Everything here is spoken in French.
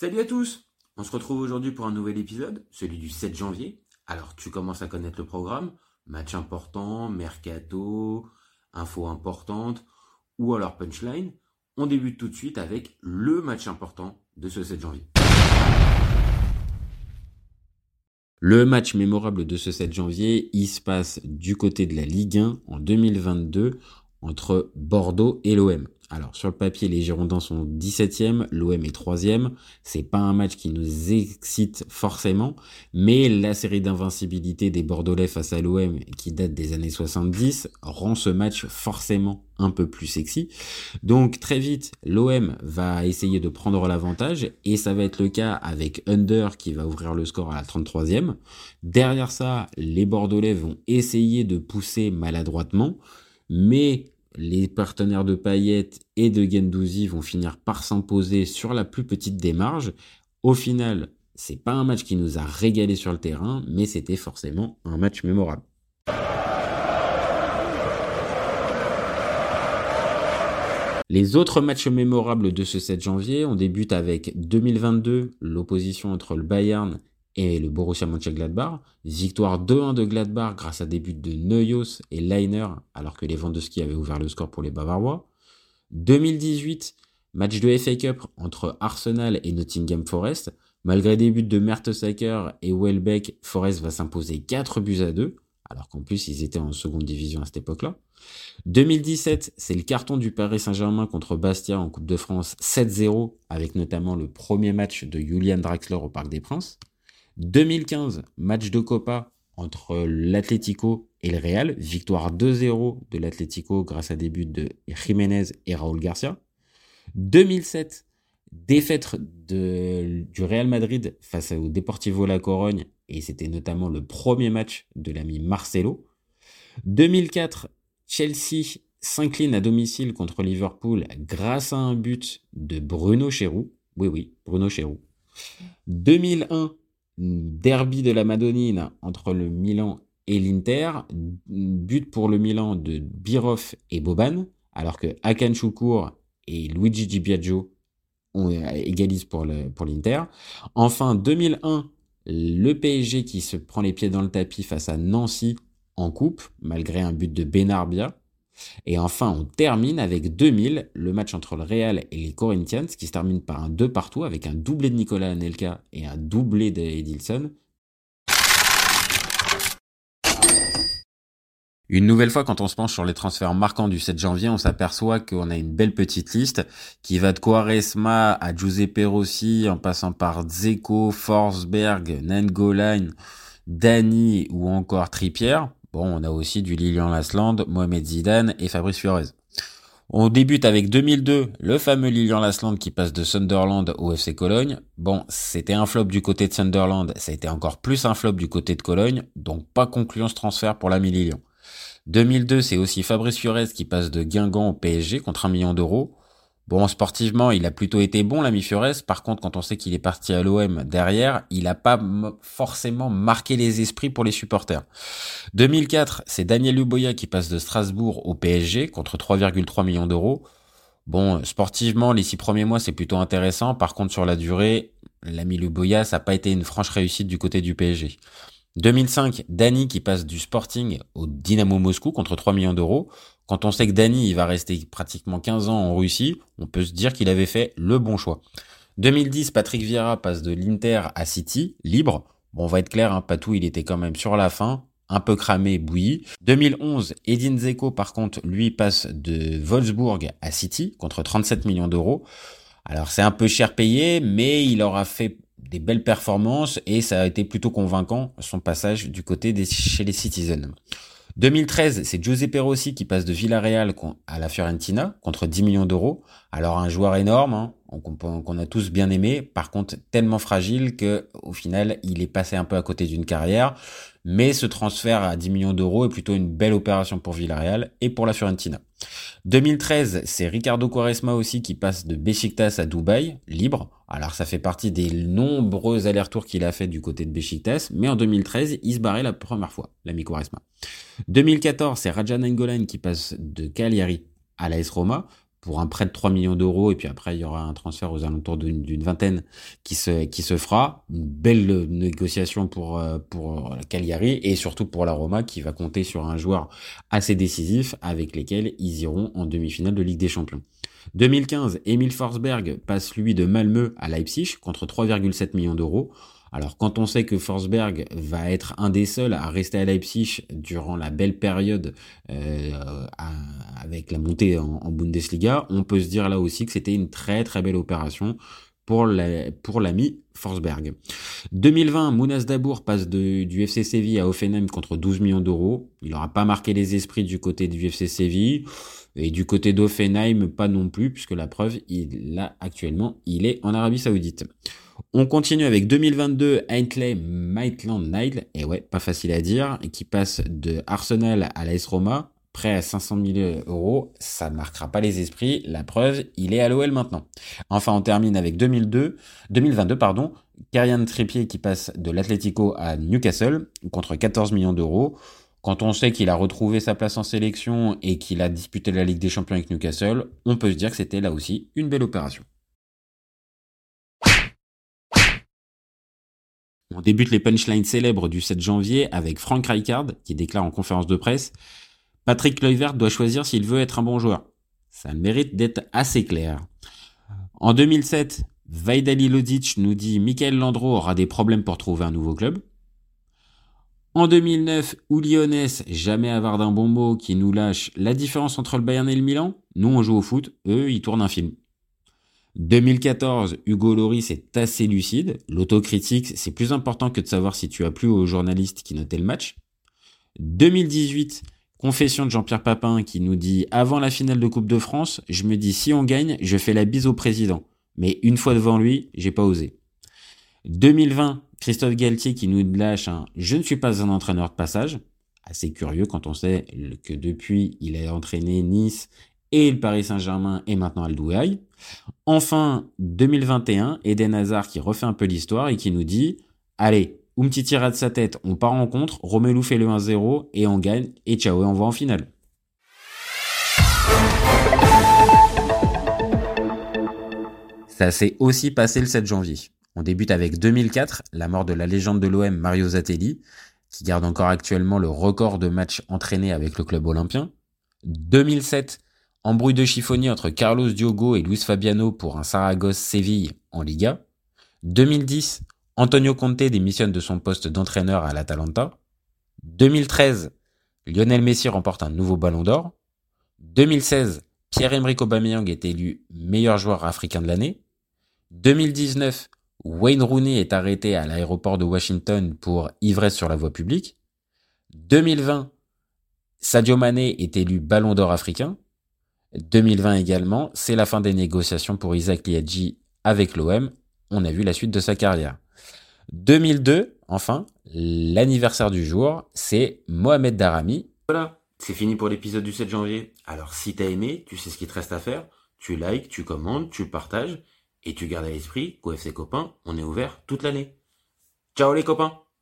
Salut à tous On se retrouve aujourd'hui pour un nouvel épisode, celui du 7 janvier. Alors tu commences à connaître le programme, match important, mercato, info importante, ou alors punchline. On débute tout de suite avec le match important de ce 7 janvier. Le match mémorable de ce 7 janvier, il se passe du côté de la Ligue 1 en 2022 entre Bordeaux et l'OM. Alors sur le papier, les Girondins sont 17e, l'OM est 3e. C'est pas un match qui nous excite forcément, mais la série d'invincibilité des Bordelais face à l'OM qui date des années 70 rend ce match forcément un peu plus sexy. Donc très vite, l'OM va essayer de prendre l'avantage et ça va être le cas avec Under qui va ouvrir le score à la 33e. Derrière ça, les Bordelais vont essayer de pousser maladroitement, mais les partenaires de Payet et de Gendouzi vont finir par s'imposer sur la plus petite marges. Au final, c'est pas un match qui nous a régalé sur le terrain, mais c'était forcément un match mémorable. Les autres matchs mémorables de ce 7 janvier, on débute avec 2022, l'opposition entre le Bayern et le Borussia Mönchengladbach. Victoire 2-1 de Gladbach grâce à des buts de Neuhaus et Leiner, alors que les Vandeski avaient ouvert le score pour les Bavarois. 2018, match de FA Cup entre Arsenal et Nottingham Forest. Malgré des buts de Mertesacker et Welbeck, Forest va s'imposer 4 buts à 2, alors qu'en plus ils étaient en seconde division à cette époque-là. 2017, c'est le carton du Paris Saint-Germain contre Bastia en Coupe de France 7-0, avec notamment le premier match de Julian Draxler au Parc des Princes. 2015, match de Copa entre l'Atlético et le Real, victoire 2-0 de l'Atlético grâce à des buts de Jiménez et Raúl Garcia. 2007, défaite du Real Madrid face au Deportivo La Corogne et c'était notamment le premier match de l'ami Marcelo. 2004, Chelsea s'incline à domicile contre Liverpool grâce à un but de Bruno Chéroux. Oui, oui, Bruno Chéroux. 2001, derby de la Madonnine entre le Milan et l'Inter, but pour le Milan de Birov et Boban, alors que Akan Choukour et Luigi Di Biagio ont, euh, égalisent pour l'Inter. Pour enfin, 2001, le PSG qui se prend les pieds dans le tapis face à Nancy en coupe, malgré un but de Benarbia. Et enfin, on termine avec 2000, le match entre le Real et les Corinthians, qui se termine par un 2 partout avec un doublé de Nicolas Anelka et un doublé d'Edilson. Une nouvelle fois, quand on se penche sur les transferts marquants du 7 janvier, on s'aperçoit qu'on a une belle petite liste qui va de Quaresma à Giuseppe Rossi, en passant par Zeko, Forsberg, Nangolan, Dani ou encore Trippier. Bon, on a aussi du Lilian Lasland, Mohamed Zidane et Fabrice Fiorez. On débute avec 2002, le fameux Lilian Lasland qui passe de Sunderland au FC Cologne. Bon, c'était un flop du côté de Sunderland, ça a été encore plus un flop du côté de Cologne, donc pas concluant ce transfert pour l'ami Lilian. 2002, c'est aussi Fabrice Fiorez qui passe de Guingamp au PSG contre un million d'euros. Bon, sportivement, il a plutôt été bon, l'ami Fiores. Par contre, quand on sait qu'il est parti à l'OM derrière, il n'a pas forcément marqué les esprits pour les supporters. 2004, c'est Daniel Luboya qui passe de Strasbourg au PSG contre 3,3 millions d'euros. Bon, sportivement, les six premiers mois, c'est plutôt intéressant. Par contre, sur la durée, l'ami Luboya, ça n'a pas été une franche réussite du côté du PSG. 2005, Dani qui passe du Sporting au Dynamo Moscou contre 3 millions d'euros. Quand on sait que Dani il va rester pratiquement 15 ans en Russie, on peut se dire qu'il avait fait le bon choix. 2010, Patrick Vieira passe de l'Inter à City, libre. Bon, on va être clair, hein, Patou, il était quand même sur la fin, un peu cramé, bouilli. 2011, Edin Zeko, par contre, lui passe de Wolfsburg à City contre 37 millions d'euros. Alors c'est un peu cher payé, mais il aura fait des belles performances et ça a été plutôt convaincant son passage du côté des chez les Citizens. 2013, c'est Giuseppe Rossi qui passe de Villarreal à la Fiorentina contre 10 millions d'euros. Alors un joueur énorme, hein, qu'on a tous bien aimé, par contre tellement fragile que au final il est passé un peu à côté d'une carrière. Mais ce transfert à 10 millions d'euros est plutôt une belle opération pour Villarreal et pour la Fiorentina. 2013, c'est Ricardo Quaresma aussi qui passe de Besiktas à Dubaï, libre. Alors ça fait partie des nombreux allers-retours qu'il a fait du côté de Besiktas, mais en 2013, il se barrait la première fois, l'ami Quaresma. 2014, c'est Rajan Angolan qui passe de Cagliari à l'AS Roma pour un prêt de 3 millions d'euros et puis après il y aura un transfert aux alentours d'une vingtaine qui se qui se fera une belle négociation pour euh, pour Cagliari et surtout pour la Roma qui va compter sur un joueur assez décisif avec lesquels ils iront en demi-finale de Ligue des Champions. 2015, Emil Forsberg passe lui de Malmö à Leipzig contre 3,7 millions d'euros. Alors quand on sait que Forsberg va être un des seuls à rester à Leipzig durant la belle période euh, avec la montée en, Bundesliga, on peut se dire là aussi que c'était une très très belle opération pour pour l'ami Forsberg. 2020, Mounas Dabour passe du FC Séville à Offenheim contre 12 millions d'euros. Il n'aura pas marqué les esprits du côté du FC Séville. Et du côté d'Offenheim, pas non plus, puisque la preuve, il, là, actuellement, il est en Arabie Saoudite. On continue avec 2022, Aintley Maitland Nile, et ouais, pas facile à dire, qui passe de Arsenal à l'AS Roma, prêt à 500 000 euros, ça ne marquera pas les esprits, la preuve, il est à l'OL maintenant. Enfin, on termine avec 2002, 2022, pardon, Karian Trippier qui passe de l'Atlético à Newcastle, contre 14 millions d'euros. Quand on sait qu'il a retrouvé sa place en sélection et qu'il a disputé la Ligue des Champions avec Newcastle, on peut se dire que c'était là aussi une belle opération. On débute les punchlines célèbres du 7 janvier avec Frank Rijkaard qui déclare en conférence de presse Patrick Kluivert doit choisir s'il veut être un bon joueur. Ça mérite d'être assez clair. En 2007, Vaidali Lodic nous dit Michael Landreau aura des problèmes pour trouver un nouveau club. En 2009, ou Lyonès, jamais avare d'un bon mot, qui nous lâche la différence entre le Bayern et le Milan. Nous, on joue au foot, eux, ils tournent un film. 2014, Hugo Loris est assez lucide. L'autocritique, c'est plus important que de savoir si tu as plu aux journalistes qui notaient le match. 2018, confession de Jean-Pierre Papin qui nous dit avant la finale de Coupe de France, je me dis si on gagne, je fais la bise au président. Mais une fois devant lui, j'ai pas osé. 2020, Christophe Galtier qui nous lâche un Je ne suis pas un entraîneur de passage. Assez curieux quand on sait que depuis, il a entraîné Nice et le Paris Saint-Germain et maintenant Al Douai. Enfin, 2021, Eden Hazard qui refait un peu l'histoire et qui nous dit Allez, Umtiti de sa tête, on part en contre, Romelu fait le 1-0 et on gagne et ciao et on va en finale. Ça s'est aussi passé le 7 janvier. On débute avec 2004, la mort de la légende de l'OM Mario Zatelli, qui garde encore actuellement le record de matchs entraînés avec le club olympien. 2007, embrouille de chiffonnier entre Carlos Diogo et Luis Fabiano pour un Saragosse-Séville en Liga. 2010, Antonio Conte démissionne de son poste d'entraîneur à l'Atalanta. 2013, Lionel Messi remporte un nouveau ballon d'or. 2016, Pierre-Emerick Aubameyang est élu meilleur joueur africain de l'année. 2019, Wayne Rooney est arrêté à l'aéroport de Washington pour ivresse sur la voie publique. 2020, Sadio Mané est élu Ballon d'Or africain. 2020 également, c'est la fin des négociations pour Isaac Liadji avec l'OM. On a vu la suite de sa carrière. 2002, enfin, l'anniversaire du jour, c'est Mohamed Darami. Voilà, c'est fini pour l'épisode du 7 janvier. Alors si t'as aimé, tu sais ce qu'il te reste à faire. Tu likes, tu commandes, tu partages. Et tu gardes à l'esprit qu'au FC Copain, on est ouvert toute l'année. Ciao les copains